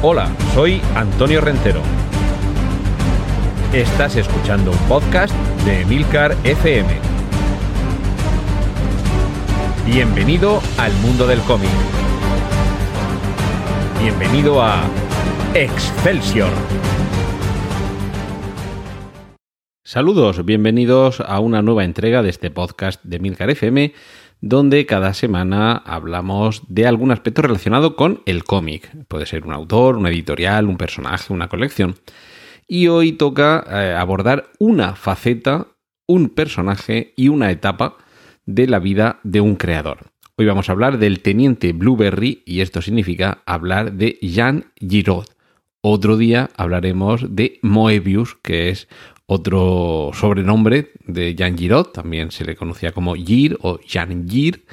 Hola, soy Antonio Rentero. Estás escuchando un podcast de Emilcar FM. Bienvenido al mundo del cómic. Bienvenido a Excelsior. Saludos, bienvenidos a una nueva entrega de este podcast de Milcar FM, donde cada semana hablamos de algún aspecto relacionado con el cómic. Puede ser un autor, una editorial, un personaje, una colección. Y hoy toca eh, abordar una faceta, un personaje y una etapa de la vida de un creador. Hoy vamos a hablar del teniente Blueberry y esto significa hablar de Jean Giraud. Otro día hablaremos de Moebius, que es otro sobrenombre de Jean Giraud, también se le conocía como Gir o Jean Gir,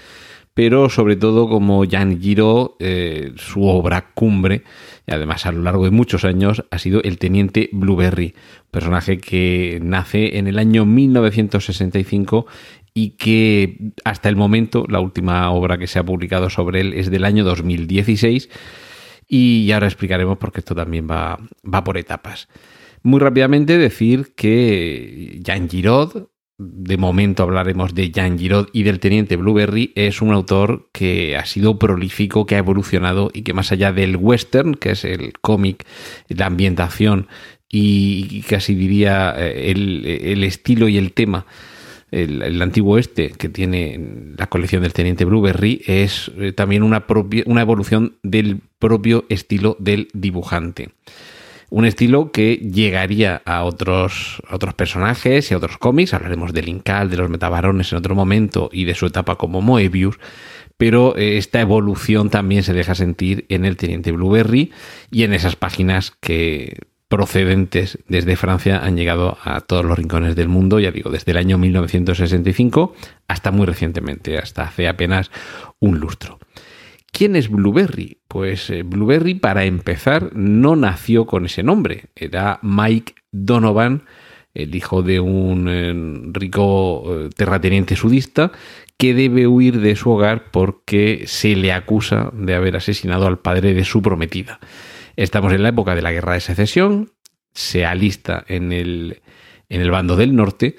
pero sobre todo como Jean Giraud, eh, su obra cumbre, y además a lo largo de muchos años, ha sido el Teniente Blueberry, personaje que nace en el año 1965 y que hasta el momento, la última obra que se ha publicado sobre él es del año 2016, y ahora explicaremos por qué esto también va, va por etapas. Muy rápidamente decir que Jean Giraud, de momento hablaremos de Jean Giraud y del teniente Blueberry, es un autor que ha sido prolífico, que ha evolucionado y que más allá del western, que es el cómic, la ambientación y casi diría eh, el, estilo y el tema, el, antiguo este que tiene la colección del teniente Blueberry, es eh, también una, una evolución del propio estilo del dibujante. Un estilo que llegaría a otros, otros personajes y a otros cómics. Hablaremos del Incal, de los Metabarones en otro momento y de su etapa como Moebius. Pero eh, esta evolución también se deja sentir en el Teniente Blueberry y en esas páginas que procedentes desde Francia han llegado a todos los rincones del mundo, ya digo, desde el año 1965 hasta muy recientemente, hasta hace apenas un lustro. ¿Quién es Blueberry? Pues eh, Blueberry, para empezar, no nació con ese nombre. Era Mike Donovan, el hijo de un eh, rico eh, terrateniente sudista, que debe huir de su hogar porque se le acusa de haber asesinado al padre de su prometida. Estamos en la época de la Guerra de Secesión, se alista en el, en el bando del norte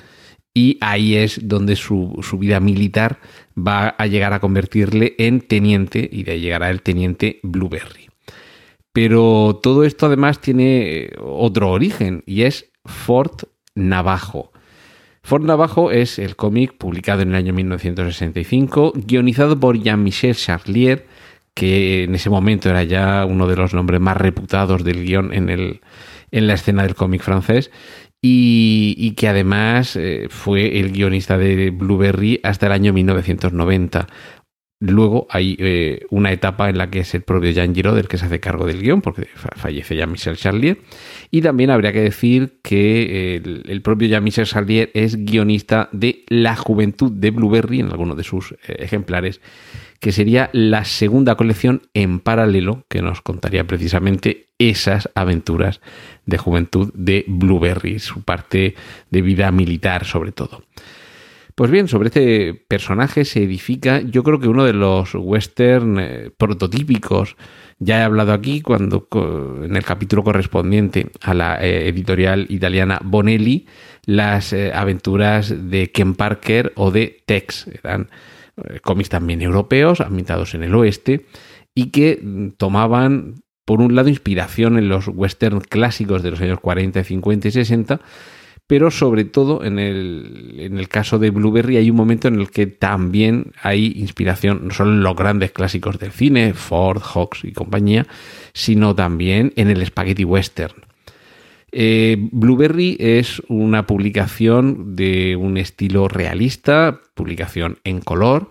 y ahí es donde su, vida militar va a llegar a convertirle en teniente y de ahí llegará el teniente Blueberry. Pero todo esto además tiene otro origen y es Fort Navajo. Fort Navajo es el cómic publicado en el año 1965, guionizado por Jean-Michel Charlier, que en ese momento era ya uno de los nombres más reputados del guion en, el, en la escena del cómic francés, y, que además eh, fue el guionista de Blueberry hasta el año 1990. Luego hay eh, una etapa en la que es el propio Jean Giraud el que se hace cargo del guion, porque fallece ya Michel Charlier. Y también habría que decir que el, propio Jean-Michel Charlier es guionista de La Juventud de Blueberry en algunos de sus eh, ejemplares, que sería la segunda colección en paralelo que nos contaría precisamente esas aventuras de juventud de Blueberry, su parte de vida militar sobre todo. Pues bien, sobre este personaje se edifica, yo creo que uno de los western eh, prototípicos. Ya he hablado aquí cuando en el capítulo correspondiente a la eh, editorial italiana Bonelli, las eh, aventuras de Ken Parker o de Tex. Eran cómics también europeos, ambientados en el oeste, y que mm, tomaban, por un lado, inspiración en los western clásicos de los años 40, 50 y 60, pero sobre todo en el, en el caso de Blueberry hay un momento en el que también hay inspiración, no solo en los grandes clásicos del cine, Ford, Hawks y compañía, sino también en el spaghetti western. Eh, Blueberry es una publicación de un estilo realista, publicación en color,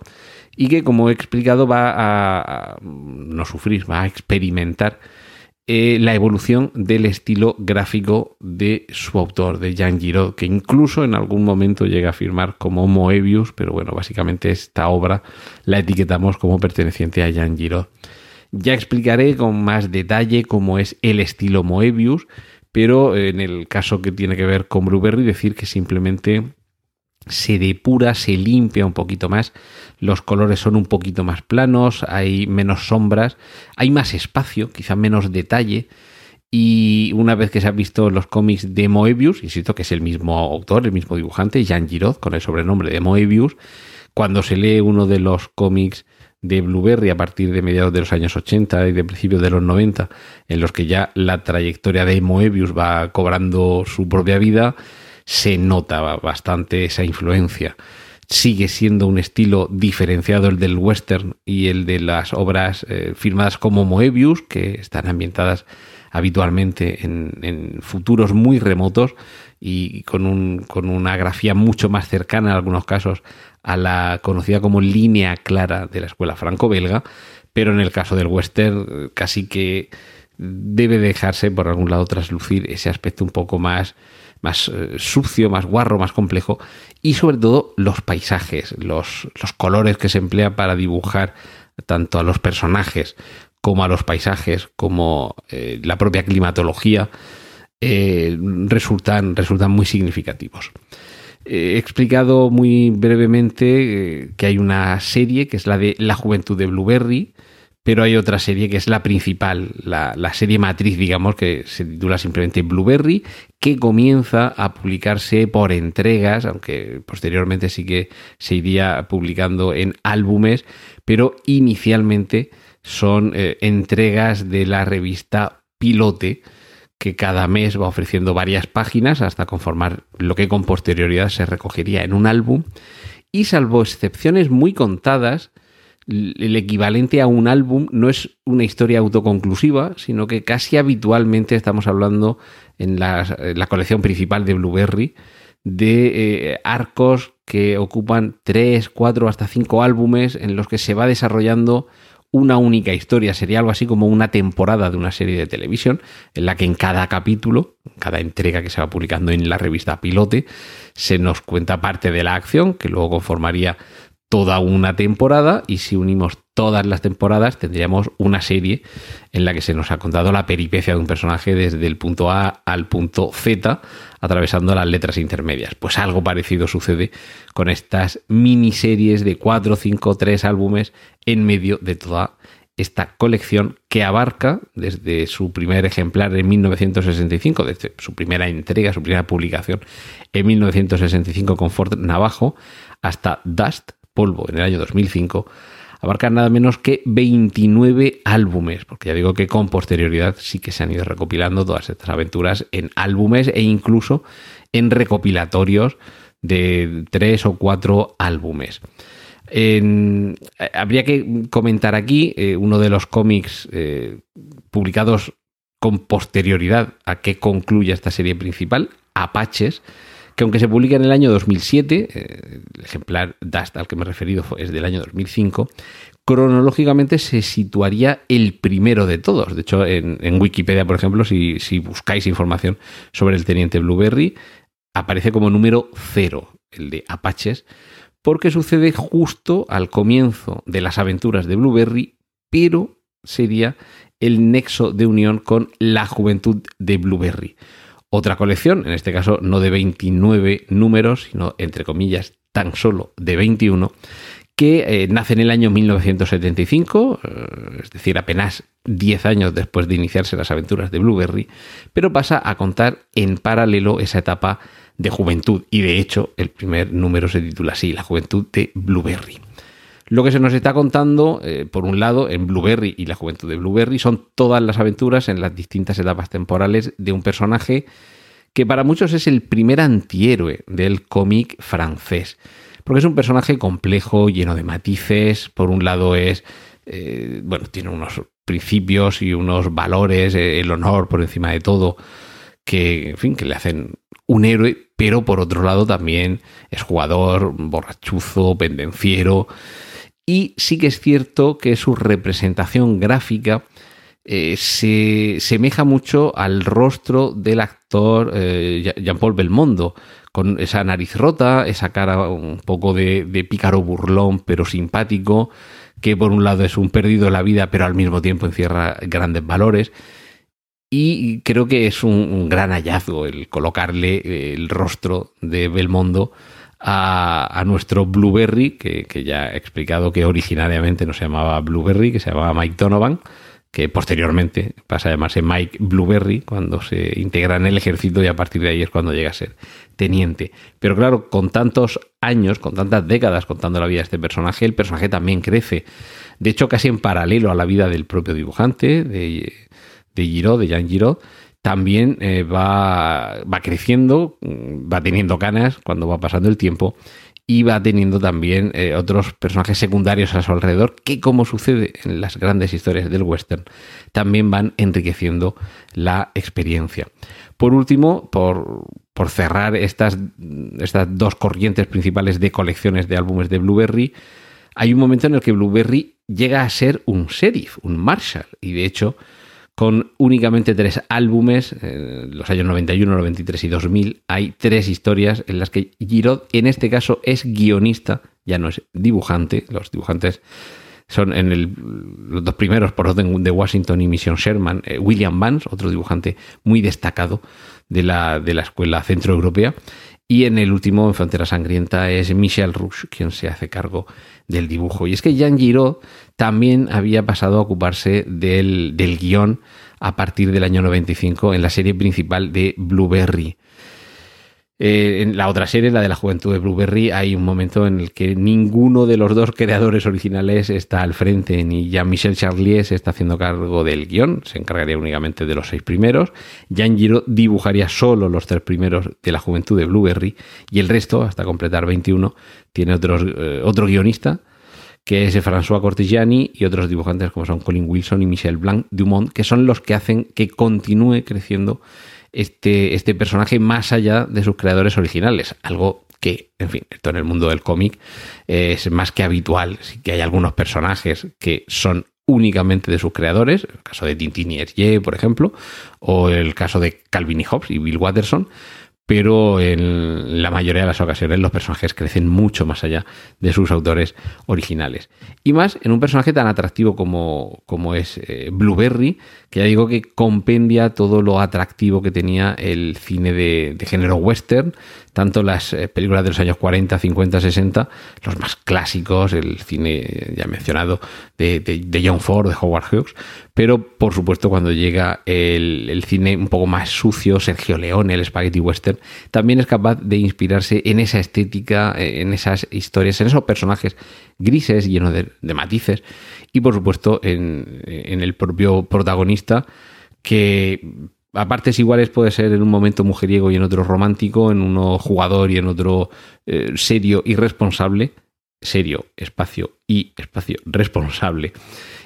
y que como he explicado va a no sufrir, va a experimentar eh, la evolución del estilo gráfico de su autor, de Jean Giraud, que incluso en algún momento llega a firmar como Moebius, pero bueno, básicamente esta obra la etiquetamos como perteneciente a Jean Giraud. Ya explicaré con más detalle cómo es el estilo Moebius, pero en el caso que tiene que ver con Blueberry, decir que simplemente se depura, se limpia un poquito más, los colores son un poquito más planos, hay menos sombras, hay más espacio, quizá menos detalle. Y una vez que se han visto los cómics de Moebius, insisto que es el mismo autor, el mismo dibujante, Jan Giraud, con el sobrenombre de Moebius, cuando se lee uno de los cómics de Blueberry a partir de mediados de los años 80 y de principios de los 90, en los que ya la trayectoria de Moebius va cobrando su propia vida, se nota bastante esa influencia. Sigue siendo un estilo diferenciado el del western y el de las obras eh, firmadas como Moebius, que están ambientadas habitualmente en, futuros muy remotos y con, un, con, una grafía mucho más cercana en algunos casos a la conocida como línea clara de la escuela franco-belga, pero en el caso del western casi que debe dejarse por algún lado traslucir ese aspecto un poco más más eh, sucio, más guarro, más complejo, y sobre todo los paisajes, los, los colores que se emplean para dibujar tanto a los personajes como a los paisajes, como eh, la propia climatología, eh, resultan, resultan muy significativos. He explicado muy brevemente que hay una serie que es la de La Juventud de Blueberry, pero hay otra serie que es la principal, la, serie matriz, digamos, que se titula simplemente Blueberry, que comienza a publicarse por entregas, aunque posteriormente sí que se iría publicando en álbumes, pero inicialmente son eh, entregas de la revista Pilote, que cada mes va ofreciendo varias páginas hasta conformar lo que con posterioridad se recogería en un álbum. Y salvo excepciones muy contadas, el equivalente a un álbum no es una historia autoconclusiva, sino que casi habitualmente estamos hablando en la, colección principal de Blueberry de eh, arcos que ocupan tres, cuatro, hasta cinco álbumes en los que se va desarrollando una única historia. Sería algo así como una temporada de una serie de televisión en la que en cada capítulo, cada entrega que se va publicando en la revista Pilote, se nos cuenta parte de la acción que luego conformaría toda una temporada y si unimos todas las temporadas tendríamos una serie en la que se nos ha contado la peripecia de un personaje desde el punto A al punto Z atravesando las letras intermedias. Pues algo parecido sucede con estas miniseries de 4, 5, 3 álbumes en medio de toda esta colección que abarca desde su primer ejemplar en 1965, desde su primera entrega, su primera publicación en 1965 con Ford Navajo, hasta Dust, polvo en el año 2005, abarca nada menos que 29 álbumes, porque ya digo que con posterioridad sí que se han ido recopilando todas estas aventuras en álbumes e incluso en recopilatorios de tres o cuatro álbumes. habría que comentar aquí eh, uno de los cómics eh, publicados con posterioridad a que concluya esta serie principal, Apaches, que aunque se publica en el año 2007, eh, el ejemplar Dust al que me he referido es del año 2005, cronológicamente se situaría el primero de todos. De hecho, en, Wikipedia, por ejemplo, si, buscáis información sobre el teniente Blueberry, aparece como número cero, el de Apaches, porque sucede justo al comienzo de las aventuras de Blueberry, pero sería el nexo de unión con la juventud de Blueberry otra colección, en este caso no de 29 números, sino entre comillas tan solo de 21, que eh, nace en el año 1975, eh, es decir, apenas 10 años después de iniciarse las aventuras de Blueberry, pero pasa a contar en paralelo esa etapa de juventud y de hecho el primer número se titula así, La juventud de Blueberry. Lo que se nos está contando, eh, por un lado, en Blueberry y la juventud de Blueberry, son todas las aventuras en las distintas etapas temporales de un personaje que para muchos es el primer antihéroe del cómic francés. Porque es un personaje complejo, lleno de matices. Por un lado es, eh, bueno, tiene unos principios y unos valores, eh, el honor por encima de todo, que, en fin, que le hacen un héroe, pero por otro lado también es jugador, borrachuzo, pendenciero, y sí que es cierto que su representación gráfica eh, se semeja mucho al rostro del actor eh, Jean-Paul Belmondo, con esa nariz rota, esa cara un poco de, pícaro burlón, pero simpático, que por un lado es un perdido de la vida, pero al mismo tiempo encierra grandes valores. Y creo que es un gran hallazgo el colocarle el rostro de Belmondo a, nuestro Blueberry, que, que, ya he explicado que originariamente no se llamaba Blueberry, que se llamaba Mike Donovan, que posteriormente pasa a llamarse Mike Blueberry cuando se integra en el ejército y a partir de ahí es cuando llega a ser teniente. Pero claro, con tantos años, con tantas décadas contando la vida de este personaje, el personaje también crece. De hecho, casi en paralelo a la vida del propio dibujante, de, de Giraud, de Jean Giraud, también eh, va, va creciendo, va teniendo canas cuando va pasando el tiempo y va teniendo también eh, otros personajes secundarios a su alrededor que, como sucede en las grandes historias del western, también van enriqueciendo la experiencia. Por último, por, cerrar estas, estas dos corrientes principales de colecciones de álbumes de Blueberry, hay un momento en el que Blueberry llega a ser un sheriff, un marshal, y de hecho con únicamente tres álbumes, en los años 91, 93 y 2000, hay tres historias en las que Giraud, en este caso, es guionista, ya no es dibujante, los dibujantes son en los dos primeros, por orden de Washington y Mission Sherman, eh, William Vance, otro dibujante muy destacado de la, de la escuela centroeuropea, y en el último, en Frontera Sangrienta, es Michel Rouge quien se hace cargo del dibujo. Y es que Jean Giraud también había pasado a ocuparse del, del guion a partir del año 95 en la serie principal de Blueberry. Eh, en la otra serie, la de la juventud de Blueberry, hay un momento en el que ninguno de los dos creadores originales está al frente, ni Jean-Michel Charlier se está haciendo cargo del guion, se encargaría únicamente de los seis primeros, Jean Giraud dibujaría solo los tres primeros de la juventud de Blueberry, y el resto, hasta completar 21, tiene otros, eh, otro guionista, que es François Cortigiani y otros dibujantes como son Colin Wilson y Michel Blanc Dumont, que son los que hacen que continúe creciendo este, este personaje más allá de sus creadores originales. Algo que, en fin, esto en el mundo del cómic es más que habitual. Sí que hay algunos personajes que son únicamente de sus creadores, el caso de Tintin y Hergé, por ejemplo, o el caso de Calvin y Hobbes y Bill Watterson, pero en la mayoría de las ocasiones los personajes crecen mucho más allá de sus autores originales. Y más en un personaje tan atractivo como, como es eh, Blueberry, que ya digo que compendia todo lo atractivo que tenía el cine de, género western, tanto las eh, películas de los años 40, 50, 60, los más clásicos, el cine ya mencionado de, de John Ford, de Howard Hughes, pero por supuesto cuando llega el, cine un poco más sucio, Sergio Leone, el spaghetti western, también es capaz de inspirarse en esa estética, en esas historias, en esos personajes grises, llenos de, matices, y por supuesto en, el propio protagonista que a partes iguales puede ser en un momento mujeriego y en otro romántico, en uno jugador y en otro eh, serio y responsable. Serio, espacio y espacio responsable.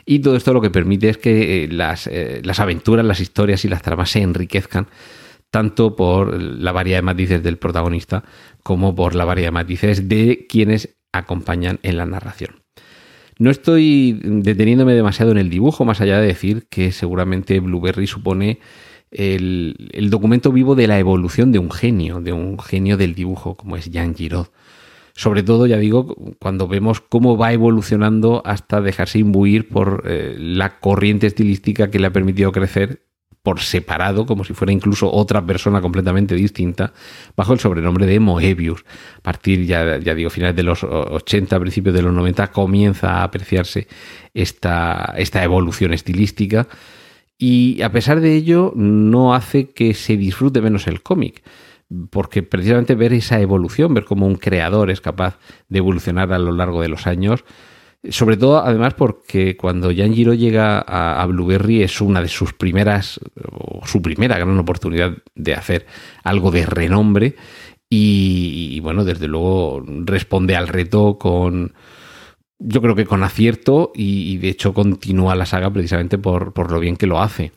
Y todo esto lo que permite es que eh, las, eh, las aventuras, las historias y las tramas se enriquezcan tanto por la variedad de matices del protagonista como por la variedad de matices de quienes acompañan en la narración. No estoy deteniéndome demasiado en el dibujo, más allá de decir que seguramente Blueberry supone el, documento vivo de la evolución de un genio, de un genio del dibujo, como es Jean Giraud sobre todo, ya digo, cuando vemos cómo va evolucionando hasta dejarse imbuir por eh, la corriente estilística que le ha permitido crecer por separado, como si fuera incluso otra persona completamente distinta, bajo el sobrenombre de Moebius. A partir, ya, ya digo, finales de los 80, principios de los 90, comienza a apreciarse esta, esta evolución estilística y a pesar de ello no hace que se disfrute menos el cómic porque precisamente ver esa evolución, ver cómo un creador es capaz de evolucionar a lo largo de los años, sobre todo además porque cuando Jan Giro llega a, Blueberry es una de sus primeras, o su primera gran oportunidad de hacer algo de renombre y, bueno, desde luego responde al reto con, yo creo que con acierto y, de hecho continúa la saga precisamente por, por lo bien que lo hace.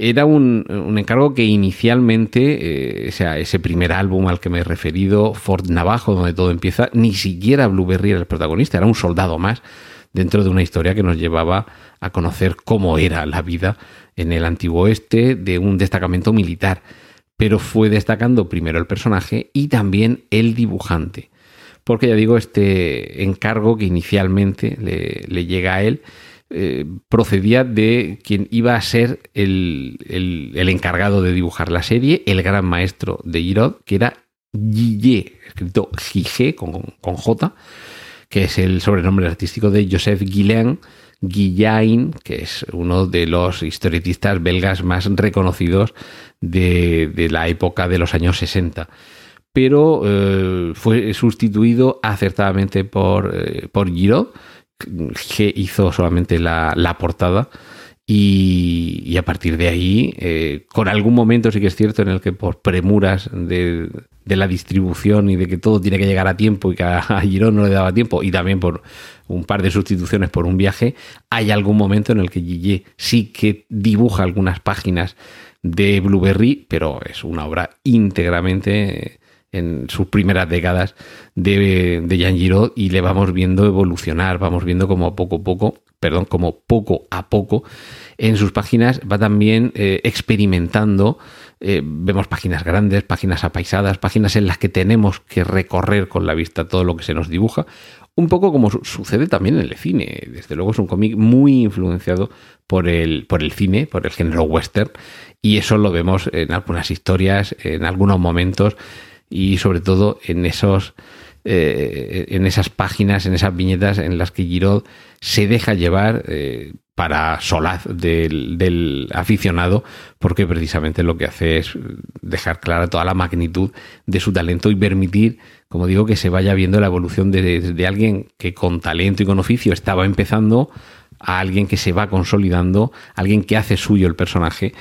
Era un, encargo que inicialmente, eh, o sea, ese primer álbum al que me he referido, Ford Navajo, donde todo empieza, ni siquiera Blueberry era el protagonista, era un soldado más dentro de una historia que nos llevaba a conocer cómo era la vida en el antiguo oeste de un destacamento militar. Pero fue destacando primero el personaje y también el dibujante. Porque ya digo, este encargo que inicialmente le llega a él eh, procedía de quien iba a ser el, encargado de dibujar la serie, el gran maestro de Giraud, que era Guillet, escrito Gigé con, con J, que es el sobrenombre artístico de Joseph Guillain, Guillain, que es uno de los historietistas belgas más reconocidos de, la época de los años 60. Pero eh, fue sustituido acertadamente por, eh, por Giraud, que hizo solamente la, portada. Y, a partir de ahí, eh, con algún momento sí que es cierto en el que por premuras de, de la distribución y de que todo tiene que llegar a tiempo y que a, Girón no le daba tiempo y también por un par de sustituciones por un viaje, hay algún momento en el que Gigi sí que dibuja algunas páginas de Blueberry, pero es una obra íntegramente en sus primeras décadas de, de Jean Giraud y le vamos viendo evolucionar, vamos viendo como poco a poco, perdón, como poco a poco en sus páginas va también eh, experimentando eh, vemos páginas grandes, páginas apaisadas, páginas en las que tenemos que recorrer con la vista todo lo que se nos dibuja. Un poco como sucede también en el cine. Desde luego es un cómic muy influenciado por el, por el cine, por el género western. Y eso lo vemos en algunas historias, en algunos momentos y sobre todo en esos eh, en esas páginas, en esas viñetas en las que Giraud se deja llevar eh, para solaz del, aficionado, porque precisamente lo que hace es dejar clara toda la magnitud de su talento y permitir, como digo, que se vaya viendo la evolución de, alguien que con talento y con oficio estaba empezando a alguien que se va consolidando, alguien que hace suyo el personaje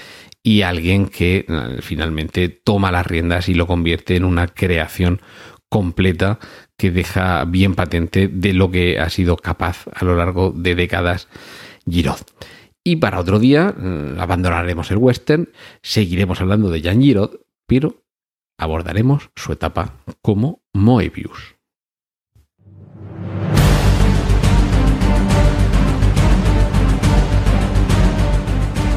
y alguien que eh, finalmente toma las riendas y lo convierte en una creación completa que deja bien patente de lo que ha sido capaz a lo largo de décadas Giraud. Y para otro día mm, abandonaremos el western, seguiremos hablando de Jean Giraud, pero abordaremos su etapa como Moebius.